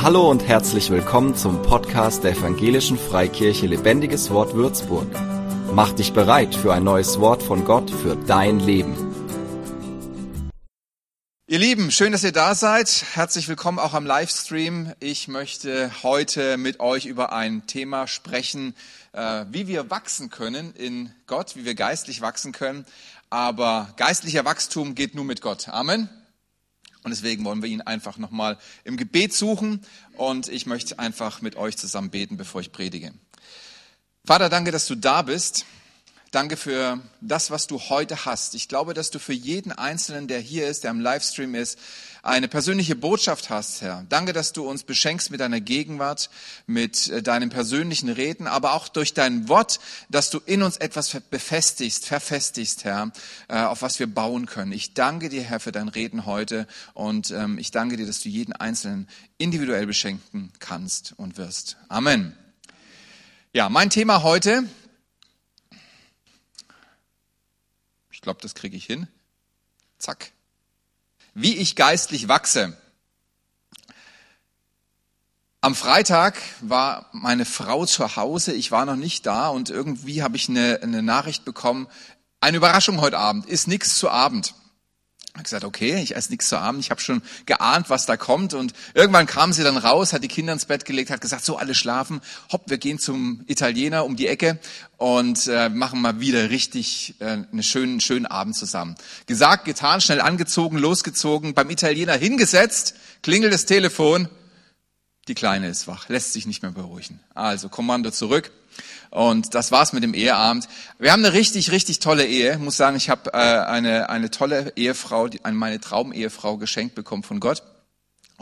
Hallo und herzlich willkommen zum Podcast der Evangelischen Freikirche Lebendiges Wort Würzburg. Mach dich bereit für ein neues Wort von Gott für dein Leben. Ihr Lieben, schön, dass ihr da seid. Herzlich willkommen auch am Livestream. Ich möchte heute mit euch über ein Thema sprechen, äh, wie wir wachsen können in Gott, wie wir geistlich wachsen können. Aber geistlicher Wachstum geht nur mit Gott. Amen. Und deswegen wollen wir ihn einfach nochmal im Gebet suchen. Und ich möchte einfach mit euch zusammen beten, bevor ich predige. Vater, danke, dass du da bist. Danke für das, was du heute hast. Ich glaube, dass du für jeden Einzelnen, der hier ist, der im Livestream ist, eine persönliche Botschaft hast, Herr. Danke, dass du uns beschenkst mit deiner Gegenwart, mit äh, deinen persönlichen Reden, aber auch durch dein Wort, dass du in uns etwas befestigst, verfestigst, Herr, äh, auf was wir bauen können. Ich danke dir, Herr, für dein Reden heute und ähm, ich danke dir, dass du jeden Einzelnen individuell beschenken kannst und wirst. Amen. Ja, mein Thema heute Ich glaube, das kriege ich hin. Zack. Wie ich geistlich wachse. Am Freitag war meine Frau zu Hause, ich war noch nicht da und irgendwie habe ich eine, eine Nachricht bekommen, eine Überraschung heute Abend, ist nichts zu Abend habe gesagt, okay, ich esse nichts zu Abend, ich habe schon geahnt, was da kommt. Und irgendwann kam sie dann raus, hat die Kinder ins Bett gelegt, hat gesagt, so alle schlafen, hopp, wir gehen zum Italiener um die Ecke und äh, machen mal wieder richtig äh, einen schönen, schönen Abend zusammen. Gesagt, getan, schnell angezogen, losgezogen, beim Italiener hingesetzt, klingelt das Telefon, die Kleine ist wach, lässt sich nicht mehr beruhigen. Also Kommando zurück. Und das war's mit dem Eheabend. Wir haben eine richtig, richtig tolle Ehe. Ich muss sagen, ich habe äh, eine, eine tolle Ehefrau, die, meine Traumehefrau geschenkt bekommen von Gott.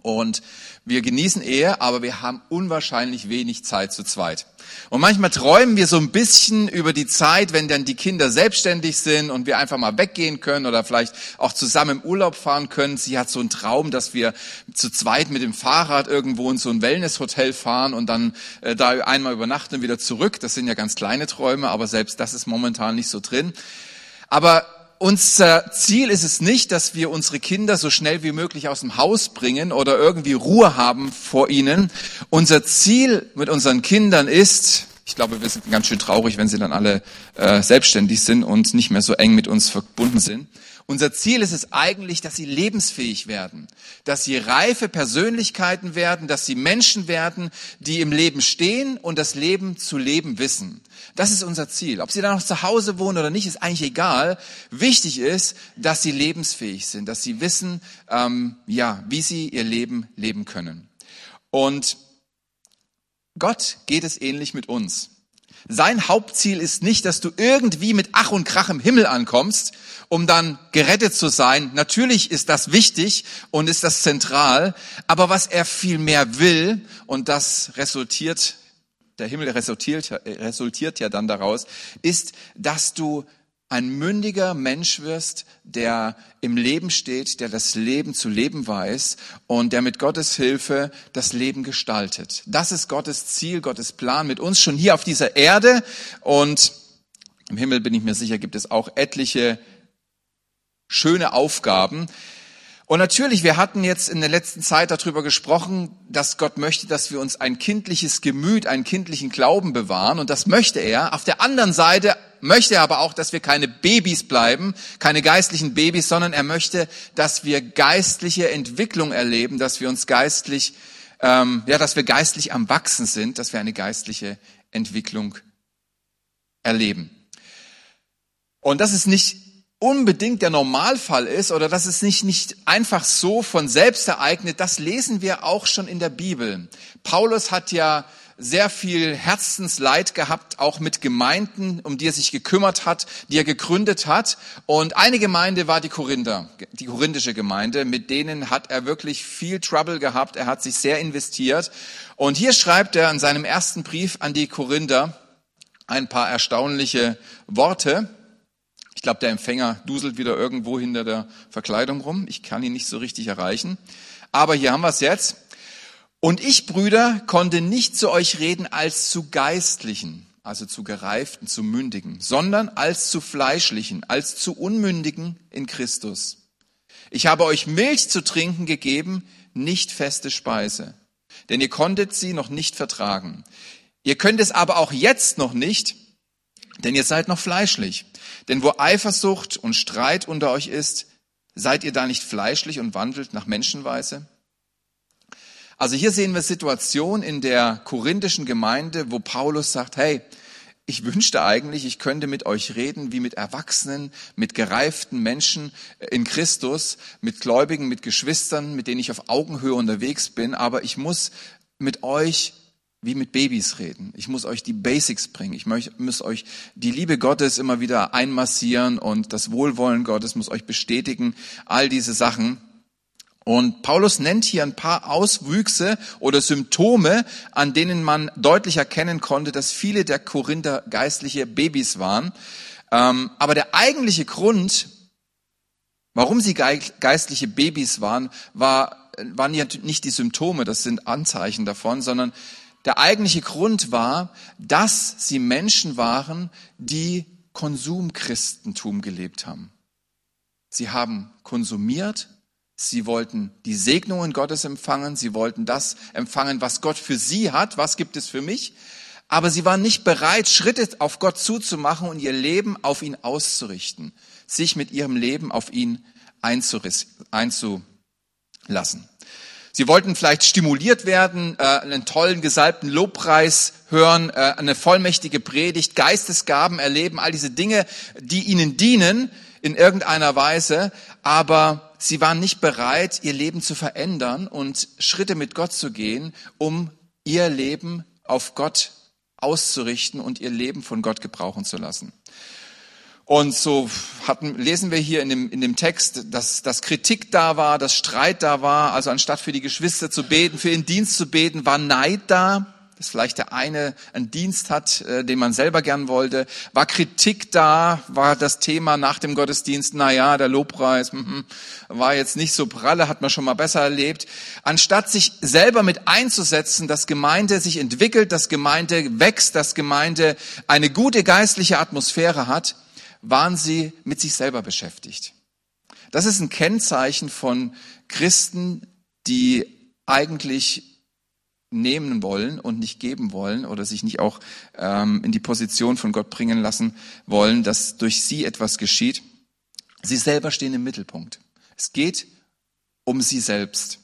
Und wir genießen Ehe, aber wir haben unwahrscheinlich wenig Zeit zu zweit. Und manchmal träumen wir so ein bisschen über die Zeit, wenn dann die Kinder selbstständig sind und wir einfach mal weggehen können oder vielleicht auch zusammen im Urlaub fahren können. Sie hat so einen Traum, dass wir zu zweit mit dem Fahrrad irgendwo in so ein Wellnesshotel fahren und dann äh, da einmal übernachten und wieder zurück. Das sind ja ganz kleine Träume, aber selbst das ist momentan nicht so drin. Aber unser Ziel ist es nicht, dass wir unsere Kinder so schnell wie möglich aus dem Haus bringen oder irgendwie Ruhe haben vor ihnen. Unser Ziel mit unseren Kindern ist, ich glaube, wir sind ganz schön traurig, wenn sie dann alle äh, selbstständig sind und nicht mehr so eng mit uns verbunden sind. Unser Ziel ist es eigentlich, dass sie lebensfähig werden, dass sie reife Persönlichkeiten werden, dass sie Menschen werden, die im Leben stehen und das Leben zu leben wissen. Das ist unser Ziel. Ob sie dann noch zu Hause wohnen oder nicht, ist eigentlich egal. Wichtig ist, dass sie lebensfähig sind, dass sie wissen, ähm, ja, wie sie ihr Leben leben können. Und Gott geht es ähnlich mit uns. Sein Hauptziel ist nicht, dass du irgendwie mit Ach und Krach im Himmel ankommst, um dann gerettet zu sein. Natürlich ist das wichtig und ist das zentral, aber was er viel mehr will, und das resultiert, der Himmel resultiert, resultiert ja dann daraus, ist, dass du ein mündiger Mensch wirst, der im Leben steht, der das Leben zu leben weiß und der mit Gottes Hilfe das Leben gestaltet. Das ist Gottes Ziel, Gottes Plan mit uns schon hier auf dieser Erde und im Himmel bin ich mir sicher, gibt es auch etliche schöne Aufgaben. Und natürlich, wir hatten jetzt in der letzten Zeit darüber gesprochen, dass Gott möchte, dass wir uns ein kindliches Gemüt, einen kindlichen Glauben bewahren. Und das möchte er. Auf der anderen Seite möchte er aber auch, dass wir keine Babys bleiben, keine geistlichen Babys, sondern er möchte, dass wir geistliche Entwicklung erleben, dass wir uns geistlich, ähm, ja, dass wir geistlich am Wachsen sind, dass wir eine geistliche Entwicklung erleben. Und das ist nicht unbedingt der Normalfall ist oder dass es nicht, nicht einfach so von selbst ereignet, das lesen wir auch schon in der Bibel. Paulus hat ja sehr viel Herzensleid gehabt, auch mit Gemeinden, um die er sich gekümmert hat, die er gegründet hat. Und eine Gemeinde war die Korinther, die korinthische Gemeinde. Mit denen hat er wirklich viel Trouble gehabt. Er hat sich sehr investiert. Und hier schreibt er in seinem ersten Brief an die Korinther ein paar erstaunliche Worte. Ich glaube, der Empfänger duselt wieder irgendwo hinter der Verkleidung rum. Ich kann ihn nicht so richtig erreichen. Aber hier haben wir es jetzt. Und ich, Brüder, konnte nicht zu euch reden als zu Geistlichen, also zu Gereiften, zu Mündigen, sondern als zu Fleischlichen, als zu Unmündigen in Christus. Ich habe euch Milch zu trinken gegeben, nicht feste Speise. denn ihr konntet sie noch nicht vertragen. Ihr könnt es aber auch jetzt noch nicht, denn ihr seid noch fleischlich. Denn wo Eifersucht und Streit unter euch ist, seid ihr da nicht fleischlich und wandelt nach Menschenweise? Also hier sehen wir Situation in der korinthischen Gemeinde, wo Paulus sagt, hey, ich wünschte eigentlich, ich könnte mit euch reden wie mit Erwachsenen, mit gereiften Menschen in Christus, mit Gläubigen, mit Geschwistern, mit denen ich auf Augenhöhe unterwegs bin, aber ich muss mit euch wie mit Babys reden. Ich muss euch die Basics bringen. Ich muss euch die Liebe Gottes immer wieder einmassieren und das Wohlwollen Gottes muss euch bestätigen. All diese Sachen. Und Paulus nennt hier ein paar Auswüchse oder Symptome, an denen man deutlich erkennen konnte, dass viele der Korinther geistliche Babys waren. Ähm, aber der eigentliche Grund, warum sie geistliche Babys waren, war, waren ja nicht die Symptome, das sind Anzeichen davon, sondern der eigentliche Grund war, dass sie Menschen waren, die Konsumchristentum gelebt haben. Sie haben konsumiert, sie wollten die Segnungen Gottes empfangen, sie wollten das empfangen, was Gott für sie hat, was gibt es für mich, aber sie waren nicht bereit, Schritte auf Gott zuzumachen und ihr Leben auf ihn auszurichten, sich mit ihrem Leben auf ihn einzulassen. Sie wollten vielleicht stimuliert werden, äh, einen tollen gesalbten Lobpreis hören, äh, eine vollmächtige Predigt, Geistesgaben erleben, all diese Dinge, die ihnen dienen in irgendeiner Weise, aber sie waren nicht bereit, ihr Leben zu verändern und Schritte mit Gott zu gehen, um ihr Leben auf Gott auszurichten und ihr Leben von Gott gebrauchen zu lassen. Und so hatten, lesen wir hier in dem, in dem Text, dass, dass Kritik da war, dass Streit da war. Also anstatt für die Geschwister zu beten, für ihren Dienst zu beten, war Neid da. Dass vielleicht der eine einen Dienst hat, äh, den man selber gern wollte. War Kritik da, war das Thema nach dem Gottesdienst, na ja, der Lobpreis mm, war jetzt nicht so pralle, hat man schon mal besser erlebt. Anstatt sich selber mit einzusetzen, dass Gemeinde sich entwickelt, dass Gemeinde wächst, dass Gemeinde eine gute geistliche Atmosphäre hat, waren sie mit sich selber beschäftigt. Das ist ein Kennzeichen von Christen, die eigentlich nehmen wollen und nicht geben wollen oder sich nicht auch ähm, in die Position von Gott bringen lassen wollen, dass durch sie etwas geschieht. Sie selber stehen im Mittelpunkt. Es geht um sie selbst.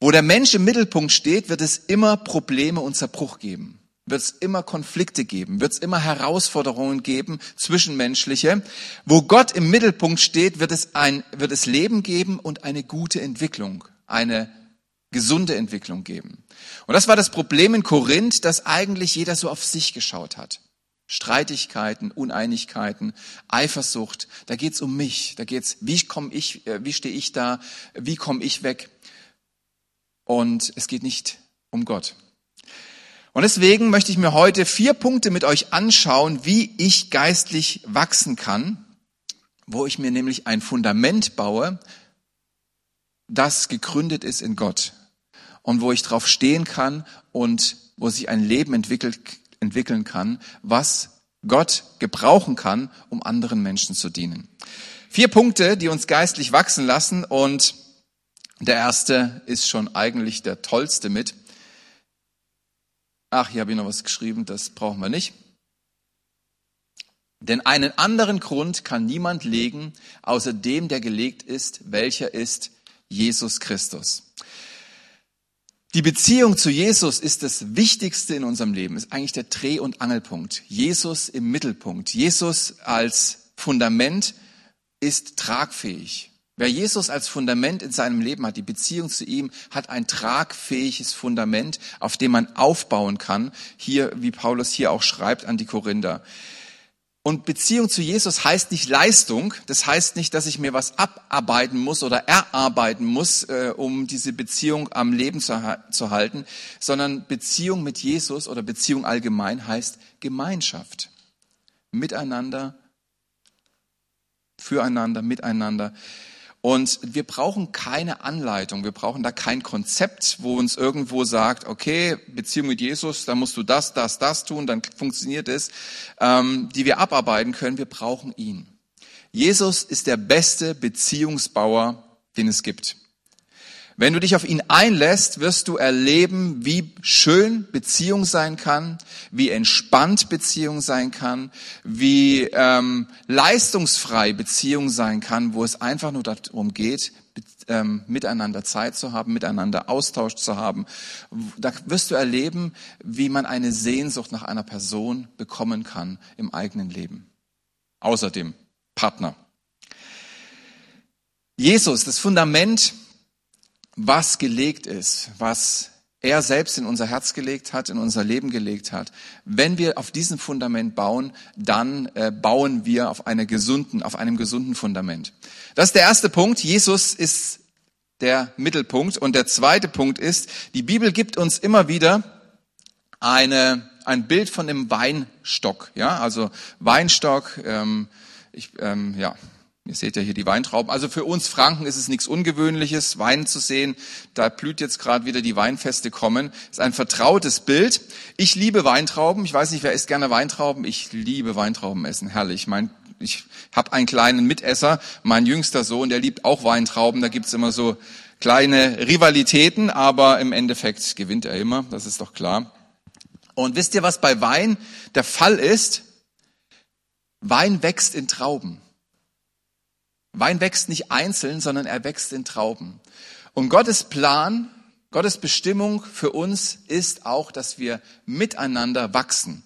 Wo der Mensch im Mittelpunkt steht, wird es immer Probleme und Zerbruch geben wird es immer Konflikte geben, wird es immer Herausforderungen geben, zwischenmenschliche. Wo Gott im Mittelpunkt steht, wird es ein, wird es Leben geben und eine gute Entwicklung, eine gesunde Entwicklung geben. Und das war das Problem in Korinth, dass eigentlich jeder so auf sich geschaut hat. Streitigkeiten, Uneinigkeiten, Eifersucht, da geht's um mich, da geht's, wie komme ich, äh, wie stehe ich da, wie komme ich weg? Und es geht nicht um Gott. Und deswegen möchte ich mir heute vier Punkte mit euch anschauen, wie ich geistlich wachsen kann, wo ich mir nämlich ein Fundament baue, das gegründet ist in Gott und wo ich drauf stehen kann und wo sich ein Leben entwickelt, entwickeln kann, was Gott gebrauchen kann, um anderen Menschen zu dienen. Vier Punkte, die uns geistlich wachsen lassen und der erste ist schon eigentlich der tollste mit. Ach, hier habe ich noch was geschrieben, das brauchen wir nicht. Denn einen anderen Grund kann niemand legen, außer dem, der gelegt ist, welcher ist Jesus Christus. Die Beziehung zu Jesus ist das Wichtigste in unserem Leben, ist eigentlich der Dreh- und Angelpunkt. Jesus im Mittelpunkt. Jesus als Fundament ist tragfähig. Wer Jesus als Fundament in seinem Leben hat, die Beziehung zu ihm, hat ein tragfähiges Fundament, auf dem man aufbauen kann. Hier, wie Paulus hier auch schreibt an die Korinther. Und Beziehung zu Jesus heißt nicht Leistung. Das heißt nicht, dass ich mir was abarbeiten muss oder erarbeiten muss, äh, um diese Beziehung am Leben zu, zu halten, sondern Beziehung mit Jesus oder Beziehung allgemein heißt Gemeinschaft. Miteinander, füreinander, miteinander. Und wir brauchen keine Anleitung, wir brauchen da kein Konzept, wo uns irgendwo sagt, okay, Beziehung mit Jesus, da musst du das, das, das tun, dann funktioniert es, ähm, die wir abarbeiten können. Wir brauchen ihn. Jesus ist der beste Beziehungsbauer, den es gibt. Wenn du dich auf ihn einlässt, wirst du erleben, wie schön Beziehung sein kann, wie entspannt Beziehung sein kann, wie ähm, leistungsfrei Beziehung sein kann, wo es einfach nur darum geht, ähm, miteinander Zeit zu haben, miteinander Austausch zu haben. Da wirst du erleben, wie man eine Sehnsucht nach einer Person bekommen kann im eigenen Leben. Außerdem Partner. Jesus, das Fundament was gelegt ist, was er selbst in unser Herz gelegt hat, in unser Leben gelegt hat. Wenn wir auf diesem Fundament bauen, dann äh, bauen wir auf, einer gesunden, auf einem gesunden Fundament. Das ist der erste Punkt. Jesus ist der Mittelpunkt. Und der zweite Punkt ist, die Bibel gibt uns immer wieder eine, ein Bild von dem Weinstock. Ja, also Weinstock. Ähm, ich, ähm, ja, Ihr seht ja hier die Weintrauben. Also für uns Franken ist es nichts Ungewöhnliches, Wein zu sehen. Da blüht jetzt gerade wieder die Weinfeste kommen. Ist ein vertrautes Bild. Ich liebe Weintrauben. Ich weiß nicht, wer isst gerne Weintrauben. Ich liebe Weintrauben essen. Herrlich. Mein, ich habe einen kleinen Mitesser, mein jüngster Sohn, der liebt auch Weintrauben. Da gibt's immer so kleine Rivalitäten, aber im Endeffekt gewinnt er immer. Das ist doch klar. Und wisst ihr, was bei Wein der Fall ist? Wein wächst in Trauben. Wein wächst nicht einzeln, sondern er wächst in Trauben. Und Gottes Plan, Gottes Bestimmung für uns ist auch, dass wir miteinander wachsen.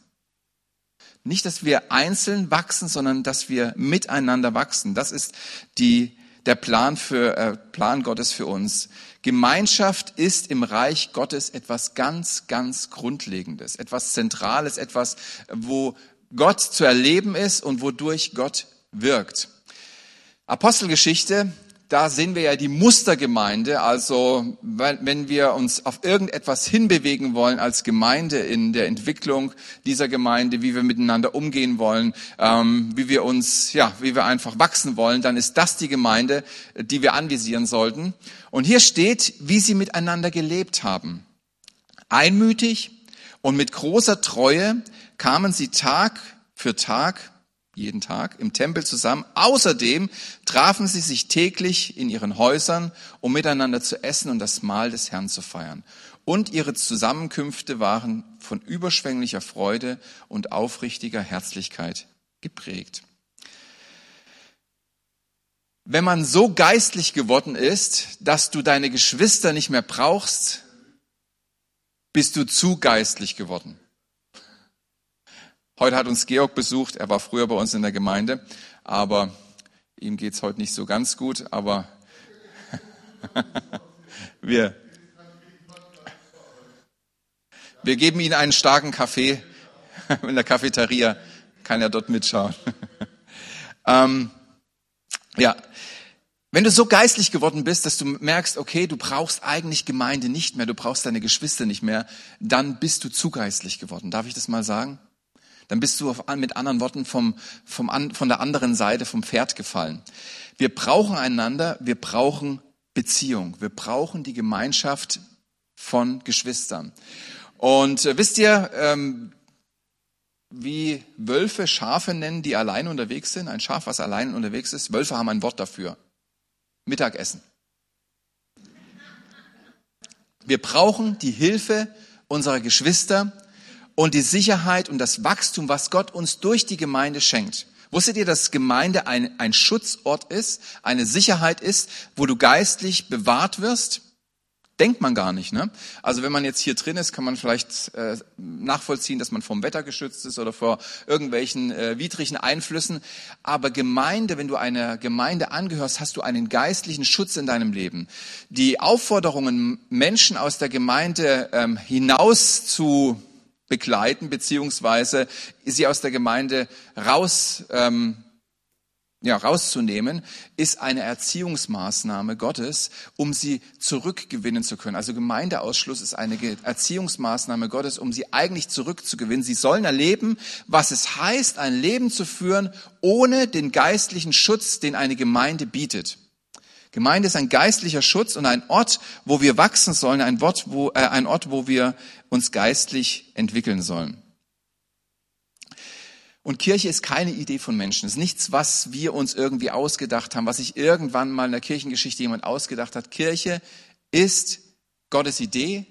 Nicht, dass wir einzeln wachsen, sondern dass wir miteinander wachsen. Das ist die, der Plan für, äh, Plan Gottes für uns. Gemeinschaft ist im Reich Gottes etwas ganz, ganz Grundlegendes, etwas Zentrales, etwas, wo Gott zu erleben ist und wodurch Gott wirkt. Apostelgeschichte, da sehen wir ja die Mustergemeinde, also wenn wir uns auf irgendetwas hinbewegen wollen als Gemeinde in der Entwicklung dieser Gemeinde, wie wir miteinander umgehen wollen, ähm, wie wir uns, ja, wie wir einfach wachsen wollen, dann ist das die Gemeinde, die wir anvisieren sollten. Und hier steht, wie sie miteinander gelebt haben. Einmütig und mit großer Treue kamen sie Tag für Tag jeden Tag im Tempel zusammen. Außerdem trafen sie sich täglich in ihren Häusern, um miteinander zu essen und das Mahl des Herrn zu feiern. Und ihre Zusammenkünfte waren von überschwänglicher Freude und aufrichtiger Herzlichkeit geprägt. Wenn man so geistlich geworden ist, dass du deine Geschwister nicht mehr brauchst, bist du zu geistlich geworden. Heute hat uns Georg besucht. Er war früher bei uns in der Gemeinde, aber ihm geht's heute nicht so ganz gut. Aber wir, wir geben ihm einen starken Kaffee in der Cafeteria. Kann er dort mitschauen. ähm, ja, wenn du so geistlich geworden bist, dass du merkst, okay, du brauchst eigentlich Gemeinde nicht mehr, du brauchst deine Geschwister nicht mehr, dann bist du zu geistlich geworden. Darf ich das mal sagen? Dann bist du auf, mit anderen Worten vom, vom, von der anderen Seite vom Pferd gefallen. Wir brauchen einander, wir brauchen Beziehung, wir brauchen die Gemeinschaft von Geschwistern. Und äh, wisst ihr, ähm, wie Wölfe Schafe nennen, die allein unterwegs sind? Ein Schaf, was allein unterwegs ist. Wölfe haben ein Wort dafür. Mittagessen. Wir brauchen die Hilfe unserer Geschwister, und die Sicherheit und das Wachstum, was Gott uns durch die Gemeinde schenkt. Wusstet ihr, dass Gemeinde ein, ein Schutzort ist, eine Sicherheit ist, wo du geistlich bewahrt wirst? Denkt man gar nicht. Ne? Also wenn man jetzt hier drin ist, kann man vielleicht äh, nachvollziehen, dass man vom Wetter geschützt ist oder vor irgendwelchen äh, widrigen Einflüssen. Aber Gemeinde, wenn du einer Gemeinde angehörst, hast du einen geistlichen Schutz in deinem Leben. Die Aufforderungen, Menschen aus der Gemeinde ähm, hinaus zu begleiten, beziehungsweise sie aus der Gemeinde raus, ähm, ja, rauszunehmen, ist eine Erziehungsmaßnahme Gottes, um sie zurückgewinnen zu können. Also Gemeindeausschluss ist eine Erziehungsmaßnahme Gottes, um sie eigentlich zurückzugewinnen. Sie sollen erleben, was es heißt, ein Leben zu führen, ohne den geistlichen Schutz, den eine Gemeinde bietet. Gemeinde ist ein geistlicher Schutz und ein Ort, wo wir wachsen sollen, ein Ort, wo, äh, ein Ort, wo wir uns geistlich entwickeln sollen. Und Kirche ist keine Idee von Menschen. Es ist nichts, was wir uns irgendwie ausgedacht haben, was sich irgendwann mal in der Kirchengeschichte jemand ausgedacht hat. Kirche ist Gottes Idee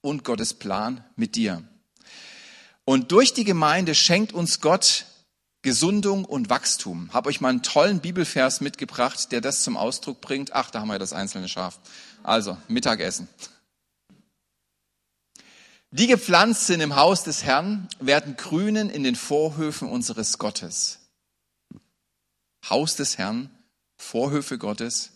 und Gottes Plan mit dir. Und durch die Gemeinde schenkt uns Gott Gesundung und Wachstum. Hab euch mal einen tollen Bibelvers mitgebracht, der das zum Ausdruck bringt. Ach, da haben wir das einzelne Schaf. Also, Mittagessen. Die gepflanzt sind im Haus des Herrn, werden grünen in den Vorhöfen unseres Gottes. Haus des Herrn, Vorhöfe Gottes.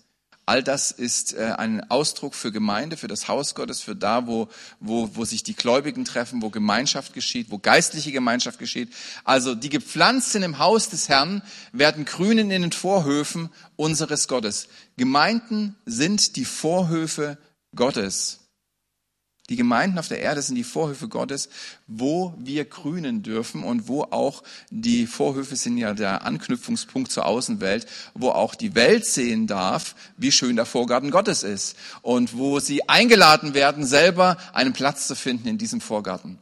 All das ist äh, ein Ausdruck für Gemeinde, für das Haus Gottes, für da, wo, wo, wo sich die Gläubigen treffen, wo Gemeinschaft geschieht, wo geistliche Gemeinschaft geschieht. Also die gepflanzt sind im Haus des Herrn, werden grünen in den Vorhöfen unseres Gottes. Gemeinden sind die Vorhöfe Gottes. Die Gemeinden auf der Erde sind die Vorhöfe Gottes, wo wir grünen dürfen und wo auch die Vorhöfe sind ja der Anknüpfungspunkt zur Außenwelt, wo auch die Welt sehen darf, wie schön der Vorgarten Gottes ist und wo sie eingeladen werden, selber einen Platz zu finden in diesem Vorgarten.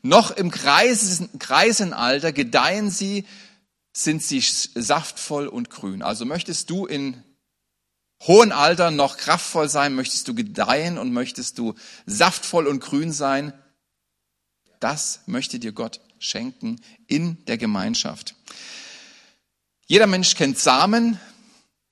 Noch im Kreisenalter gedeihen sie, sind sie saftvoll und grün. Also möchtest du in hohen Alter noch kraftvoll sein? Möchtest du gedeihen und möchtest du saftvoll und grün sein? Das möchte dir Gott schenken in der Gemeinschaft. Jeder Mensch kennt Samen.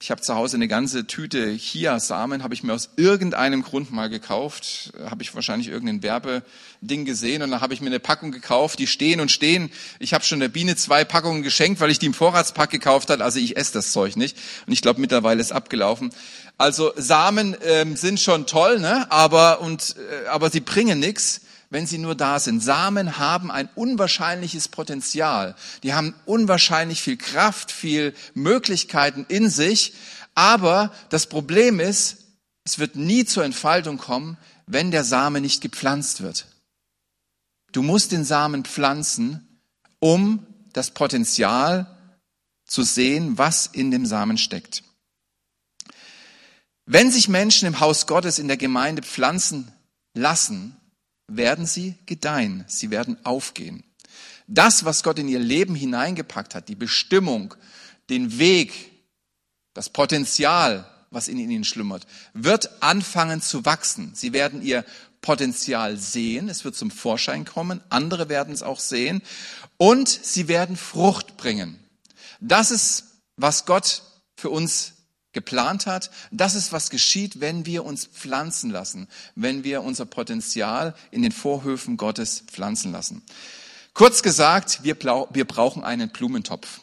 Ich habe zu Hause eine ganze Tüte Chia-Samen, habe ich mir aus irgendeinem Grund mal gekauft. Habe ich wahrscheinlich irgendein Werbeding gesehen und dann habe ich mir eine Packung gekauft. Die stehen und stehen. Ich habe schon der Biene zwei Packungen geschenkt, weil ich die im Vorratspack gekauft hat. Also ich esse das Zeug nicht. Und ich glaube, mittlerweile ist abgelaufen. Also Samen ähm, sind schon toll, ne? aber, und, äh, aber sie bringen nichts wenn sie nur da sind. Samen haben ein unwahrscheinliches Potenzial. Die haben unwahrscheinlich viel Kraft, viel Möglichkeiten in sich. Aber das Problem ist, es wird nie zur Entfaltung kommen, wenn der Same nicht gepflanzt wird. Du musst den Samen pflanzen, um das Potenzial zu sehen, was in dem Samen steckt. Wenn sich Menschen im Haus Gottes in der Gemeinde pflanzen lassen, werden sie gedeihen, sie werden aufgehen. Das, was Gott in ihr Leben hineingepackt hat, die Bestimmung, den Weg, das Potenzial, was in ihnen schlummert, wird anfangen zu wachsen. Sie werden ihr Potenzial sehen, es wird zum Vorschein kommen, andere werden es auch sehen und sie werden Frucht bringen. Das ist, was Gott für uns geplant hat. Das ist, was geschieht, wenn wir uns pflanzen lassen, wenn wir unser Potenzial in den Vorhöfen Gottes pflanzen lassen. Kurz gesagt, wir, wir brauchen einen Blumentopf.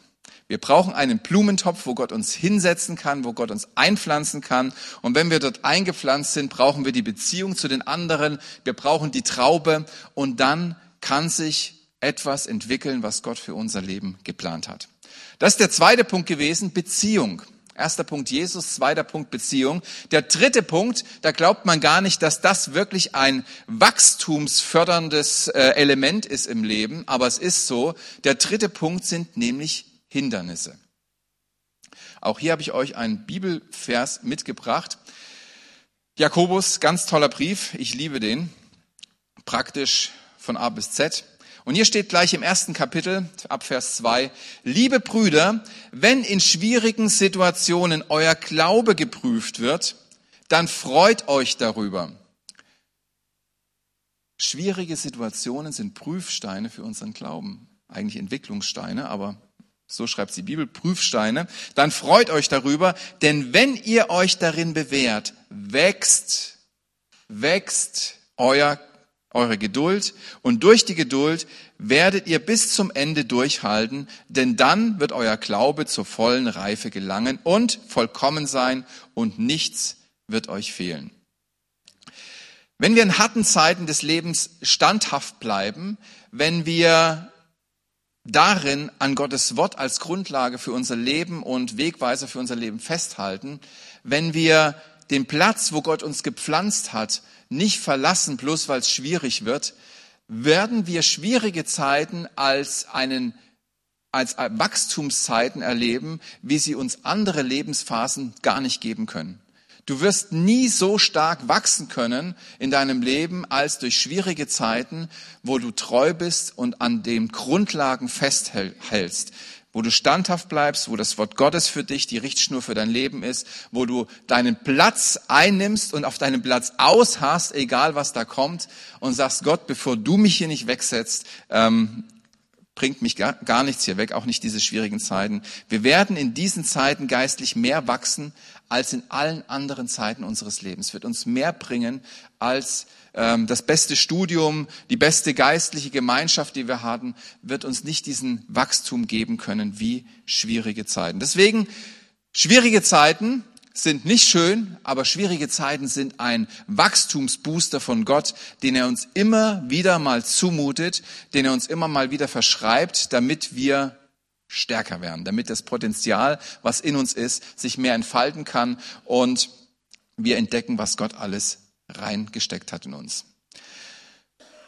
Wir brauchen einen Blumentopf, wo Gott uns hinsetzen kann, wo Gott uns einpflanzen kann. Und wenn wir dort eingepflanzt sind, brauchen wir die Beziehung zu den anderen. Wir brauchen die Traube. Und dann kann sich etwas entwickeln, was Gott für unser Leben geplant hat. Das ist der zweite Punkt gewesen, Beziehung. Erster Punkt Jesus, zweiter Punkt Beziehung. Der dritte Punkt, da glaubt man gar nicht, dass das wirklich ein wachstumsförderndes äh, Element ist im Leben, aber es ist so. Der dritte Punkt sind nämlich Hindernisse. Auch hier habe ich euch einen Bibelvers mitgebracht. Jakobus, ganz toller Brief, ich liebe den, praktisch von A bis Z. Und hier steht gleich im ersten Kapitel, ab Vers 2, liebe Brüder, wenn in schwierigen Situationen euer Glaube geprüft wird, dann freut euch darüber. Schwierige Situationen sind Prüfsteine für unseren Glauben. Eigentlich Entwicklungssteine, aber so schreibt die Bibel, Prüfsteine. Dann freut euch darüber, denn wenn ihr euch darin bewährt, wächst, wächst euer eure Geduld und durch die Geduld werdet ihr bis zum Ende durchhalten, denn dann wird euer Glaube zur vollen Reife gelangen und vollkommen sein und nichts wird euch fehlen. Wenn wir in harten Zeiten des Lebens standhaft bleiben, wenn wir darin an Gottes Wort als Grundlage für unser Leben und Wegweiser für unser Leben festhalten, wenn wir den Platz, wo Gott uns gepflanzt hat, nicht verlassen, bloß weil es schwierig wird, werden wir schwierige Zeiten als einen als Wachstumszeiten erleben, wie sie uns andere Lebensphasen gar nicht geben können. Du wirst nie so stark wachsen können in deinem Leben als durch schwierige Zeiten, wo du treu bist und an den Grundlagen festhältst. Wo du standhaft bleibst, wo das Wort Gottes für dich die Richtschnur für dein Leben ist, wo du deinen Platz einnimmst und auf deinem Platz ausharrst, egal was da kommt, und sagst, Gott, bevor du mich hier nicht wegsetzt, ähm, bringt mich gar, gar nichts hier weg, auch nicht diese schwierigen Zeiten. Wir werden in diesen Zeiten geistlich mehr wachsen als in allen anderen Zeiten unseres Lebens. Wird uns mehr bringen als ähm, das beste Studium, die beste geistliche Gemeinschaft, die wir hatten, wird uns nicht diesen Wachstum geben können wie schwierige Zeiten. Deswegen, schwierige Zeiten sind nicht schön, aber schwierige Zeiten sind ein Wachstumsbooster von Gott, den er uns immer wieder mal zumutet, den er uns immer mal wieder verschreibt, damit wir stärker werden, damit das Potenzial, was in uns ist, sich mehr entfalten kann und wir entdecken, was Gott alles reingesteckt hat in uns.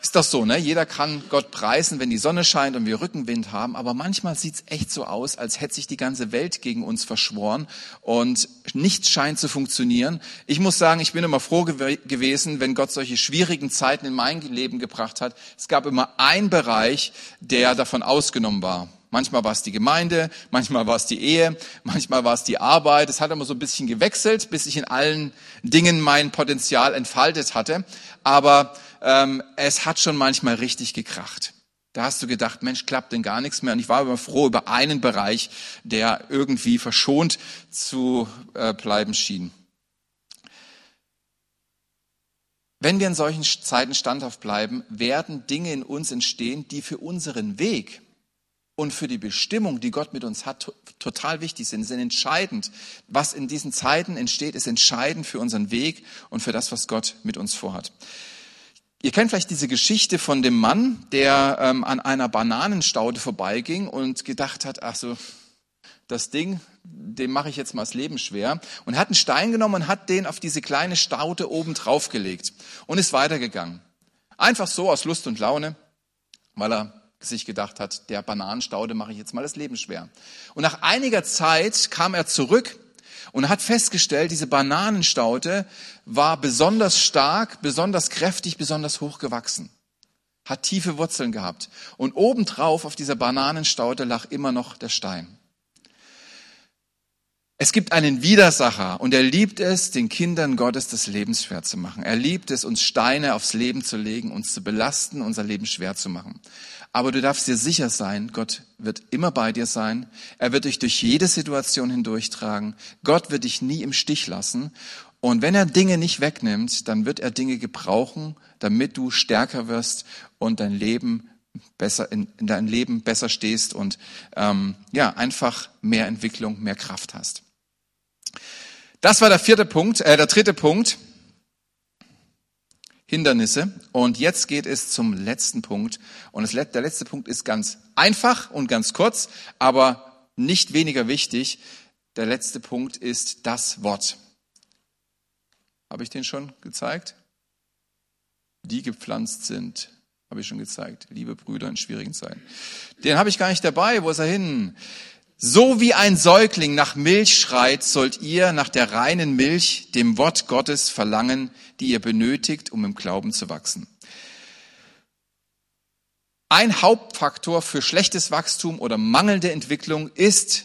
Ist das so, ne? Jeder kann Gott preisen, wenn die Sonne scheint und wir Rückenwind haben, aber manchmal sieht's echt so aus, als hätte sich die ganze Welt gegen uns verschworen und nichts scheint zu funktionieren. Ich muss sagen, ich bin immer froh gew gewesen, wenn Gott solche schwierigen Zeiten in mein Leben gebracht hat. Es gab immer einen Bereich, der davon ausgenommen war. Manchmal war es die Gemeinde, manchmal war es die Ehe, manchmal war es die Arbeit. Es hat immer so ein bisschen gewechselt, bis ich in allen Dingen mein Potenzial entfaltet hatte. Aber ähm, es hat schon manchmal richtig gekracht. Da hast du gedacht, Mensch, klappt denn gar nichts mehr. Und ich war immer froh über einen Bereich, der irgendwie verschont zu äh, bleiben schien. Wenn wir in solchen Zeiten standhaft bleiben, werden Dinge in uns entstehen, die für unseren Weg und für die Bestimmung, die Gott mit uns hat, total wichtig sind, sind entscheidend. Was in diesen Zeiten entsteht, ist entscheidend für unseren Weg und für das, was Gott mit uns vorhat. Ihr kennt vielleicht diese Geschichte von dem Mann, der ähm, an einer Bananenstaude vorbeiging und gedacht hat, ach so, das Ding, dem mache ich jetzt mal das Leben schwer. Und hat einen Stein genommen und hat den auf diese kleine Staude oben draufgelegt und ist weitergegangen. Einfach so aus Lust und Laune, weil er sich gedacht hat, der Bananenstaude mache ich jetzt mal das Leben schwer. Und nach einiger Zeit kam er zurück und hat festgestellt, diese Bananenstaute war besonders stark, besonders kräftig, besonders hoch gewachsen, hat tiefe Wurzeln gehabt. Und obendrauf auf dieser Bananenstaute lag immer noch der Stein. Es gibt einen Widersacher und er liebt es, den Kindern Gottes das Leben schwer zu machen. Er liebt es, uns Steine aufs Leben zu legen, uns zu belasten, unser Leben schwer zu machen. Aber du darfst dir sicher sein, Gott wird immer bei dir sein. Er wird dich durch jede Situation hindurchtragen. Gott wird dich nie im Stich lassen. Und wenn er Dinge nicht wegnimmt, dann wird er Dinge gebrauchen, damit du stärker wirst und dein Leben besser in, in dein Leben besser stehst und ähm, ja einfach mehr Entwicklung, mehr Kraft hast. Das war der vierte Punkt, äh, der dritte Punkt. Hindernisse. Und jetzt geht es zum letzten Punkt. Und der letzte Punkt ist ganz einfach und ganz kurz, aber nicht weniger wichtig. Der letzte Punkt ist das Wort. Habe ich den schon gezeigt? Die gepflanzt sind, habe ich schon gezeigt. Liebe Brüder in schwierigen Zeiten. Den habe ich gar nicht dabei. Wo ist er hin? So wie ein Säugling nach Milch schreit, sollt ihr nach der reinen Milch, dem Wort Gottes, verlangen, die ihr benötigt, um im Glauben zu wachsen. Ein Hauptfaktor für schlechtes Wachstum oder mangelnde Entwicklung ist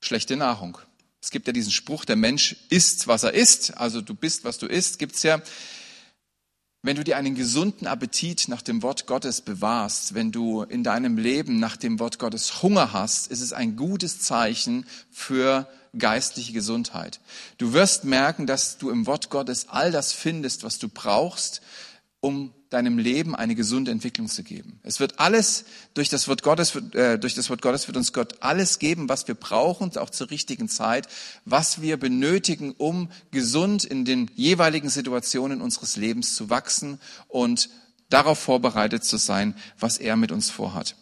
schlechte Nahrung. Es gibt ja diesen Spruch, der Mensch isst, was er isst, also du bist, was du isst, gibt's ja. Wenn du dir einen gesunden Appetit nach dem Wort Gottes bewahrst, wenn du in deinem Leben nach dem Wort Gottes Hunger hast, ist es ein gutes Zeichen für geistliche Gesundheit. Du wirst merken, dass du im Wort Gottes all das findest, was du brauchst, um deinem Leben eine gesunde Entwicklung zu geben. Es wird alles durch das Wort Gottes, äh, durch das Wort Gottes wird uns Gott alles geben, was wir brauchen, auch zur richtigen Zeit, was wir benötigen, um gesund in den jeweiligen Situationen unseres Lebens zu wachsen und darauf vorbereitet zu sein, was er mit uns vorhat.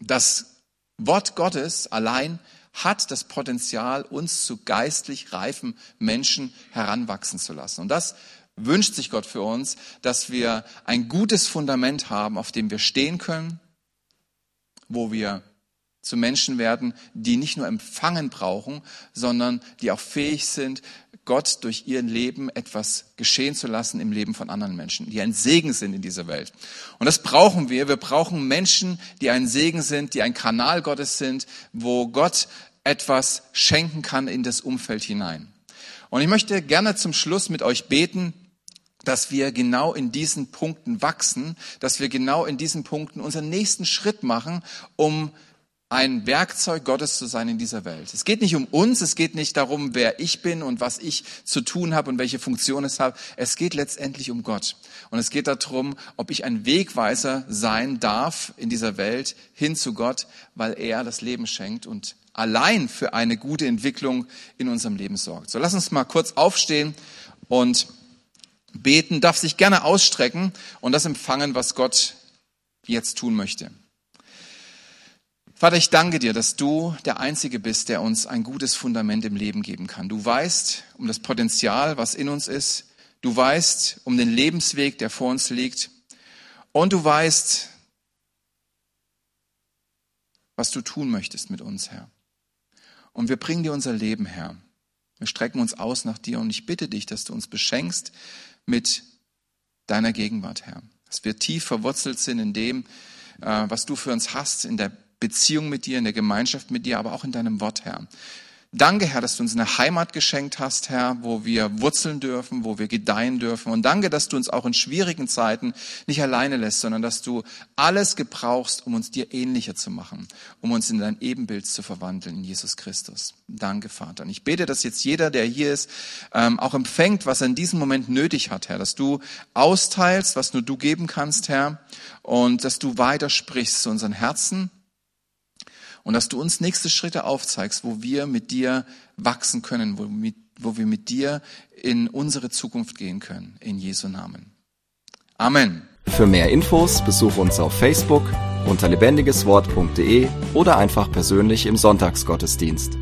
Das Wort Gottes allein hat das Potenzial, uns zu geistlich reifen Menschen heranwachsen zu lassen. Und das wünscht sich Gott für uns, dass wir ein gutes Fundament haben, auf dem wir stehen können, wo wir zu Menschen werden, die nicht nur empfangen brauchen, sondern die auch fähig sind, Gott durch ihr Leben etwas geschehen zu lassen im Leben von anderen Menschen, die ein Segen sind in dieser Welt. Und das brauchen wir. Wir brauchen Menschen, die ein Segen sind, die ein Kanal Gottes sind, wo Gott etwas schenken kann in das Umfeld hinein. Und ich möchte gerne zum Schluss mit euch beten, dass wir genau in diesen Punkten wachsen, dass wir genau in diesen Punkten unseren nächsten Schritt machen, um ein Werkzeug Gottes zu sein in dieser Welt. Es geht nicht um uns, es geht nicht darum, wer ich bin und was ich zu tun habe und welche Funktion es habe. Es geht letztendlich um Gott. Und es geht darum, ob ich ein Wegweiser sein darf in dieser Welt hin zu Gott, weil er das Leben schenkt und allein für eine gute Entwicklung in unserem Leben sorgt. So lass uns mal kurz aufstehen und beten, darf sich gerne ausstrecken und das empfangen, was Gott jetzt tun möchte. Vater, ich danke dir, dass du der Einzige bist, der uns ein gutes Fundament im Leben geben kann. Du weißt um das Potenzial, was in uns ist. Du weißt um den Lebensweg, der vor uns liegt. Und du weißt, was du tun möchtest mit uns, Herr. Und wir bringen dir unser Leben, Herr. Wir strecken uns aus nach dir und ich bitte dich, dass du uns beschenkst mit deiner Gegenwart, Herr. Dass wir tief verwurzelt sind in dem, äh, was du für uns hast, in der Beziehung mit dir, in der Gemeinschaft mit dir, aber auch in deinem Wort, Herr. Danke, Herr, dass du uns eine Heimat geschenkt hast, Herr, wo wir wurzeln dürfen, wo wir gedeihen dürfen. Und danke, dass du uns auch in schwierigen Zeiten nicht alleine lässt, sondern dass du alles gebrauchst, um uns dir ähnlicher zu machen, um uns in dein Ebenbild zu verwandeln in Jesus Christus. Danke, Vater. Und ich bete, dass jetzt jeder, der hier ist, ähm, auch empfängt, was er in diesem Moment nötig hat, Herr, dass du austeilst, was nur du geben kannst, Herr, und dass du weitersprichst zu unseren Herzen und dass du uns nächste Schritte aufzeigst, wo wir mit dir wachsen können, wo, mit, wo wir mit dir in unsere Zukunft gehen können. In Jesu Namen. Amen. Für mehr Infos besuche uns auf Facebook unter lebendigeswort.de oder einfach persönlich im Sonntagsgottesdienst.